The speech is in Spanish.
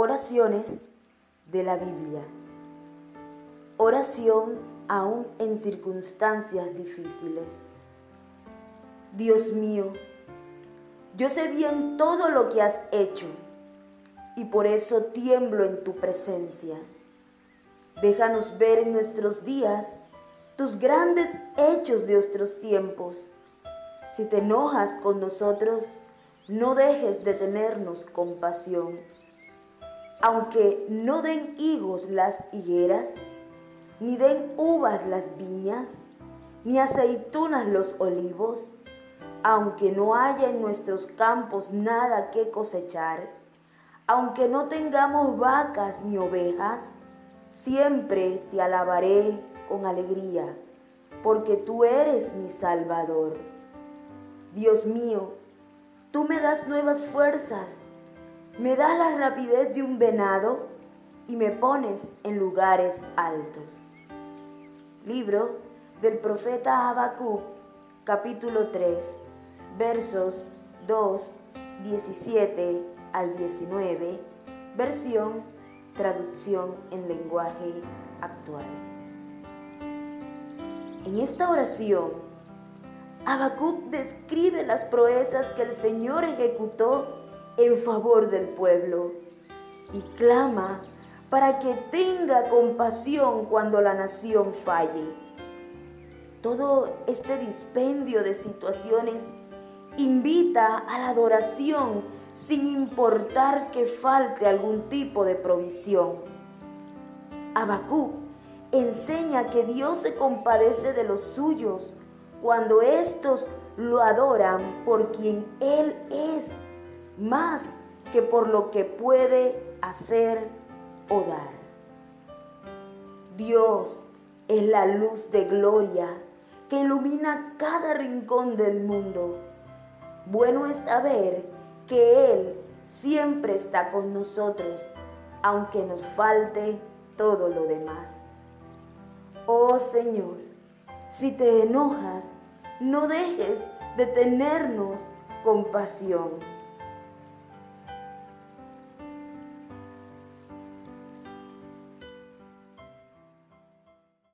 Oraciones de la Biblia. Oración aún en circunstancias difíciles. Dios mío, yo sé bien todo lo que has hecho y por eso tiemblo en tu presencia. Déjanos ver en nuestros días tus grandes hechos de otros tiempos. Si te enojas con nosotros, no dejes de tenernos compasión. Aunque no den higos las higueras, ni den uvas las viñas, ni aceitunas los olivos, aunque no haya en nuestros campos nada que cosechar, aunque no tengamos vacas ni ovejas, siempre te alabaré con alegría, porque tú eres mi Salvador. Dios mío, tú me das nuevas fuerzas, me das la rapidez de un venado y me pones en lugares altos. Libro del profeta Habacuc, capítulo 3, versos 2, 17 al 19, versión traducción en lenguaje actual. En esta oración, Habacuc describe las proezas que el Señor ejecutó en favor del pueblo y clama para que tenga compasión cuando la nación falle. Todo este dispendio de situaciones invita a la adoración sin importar que falte algún tipo de provisión. Habacuc enseña que Dios se compadece de los suyos cuando éstos lo adoran por quien Él es, más que por lo que puede hacer o dar. Dios es la luz de gloria que ilumina cada rincón del mundo. Bueno es saber que Él siempre está con nosotros, aunque nos falte todo lo demás. Oh Señor, si te enojas, no dejes de tenernos compasión